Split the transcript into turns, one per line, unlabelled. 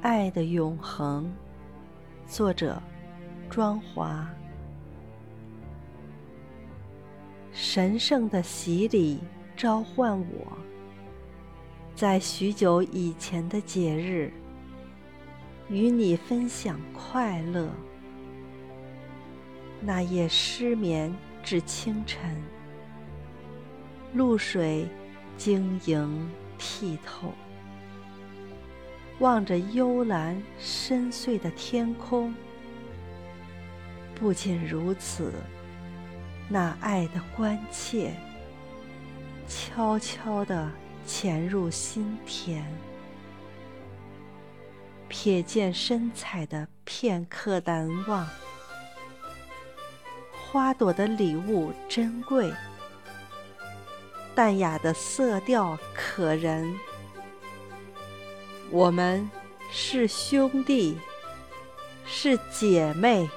爱的永恒，作者庄华。神圣的洗礼召唤我，在许久以前的节日，与你分享快乐。那夜失眠至清晨，露水晶莹剔透。望着幽蓝深邃的天空，不仅如此，那爱的关切悄悄地潜入心田。瞥见身彩的片刻难忘，花朵的礼物珍贵，淡雅的色调可人。我们是兄弟，是姐妹。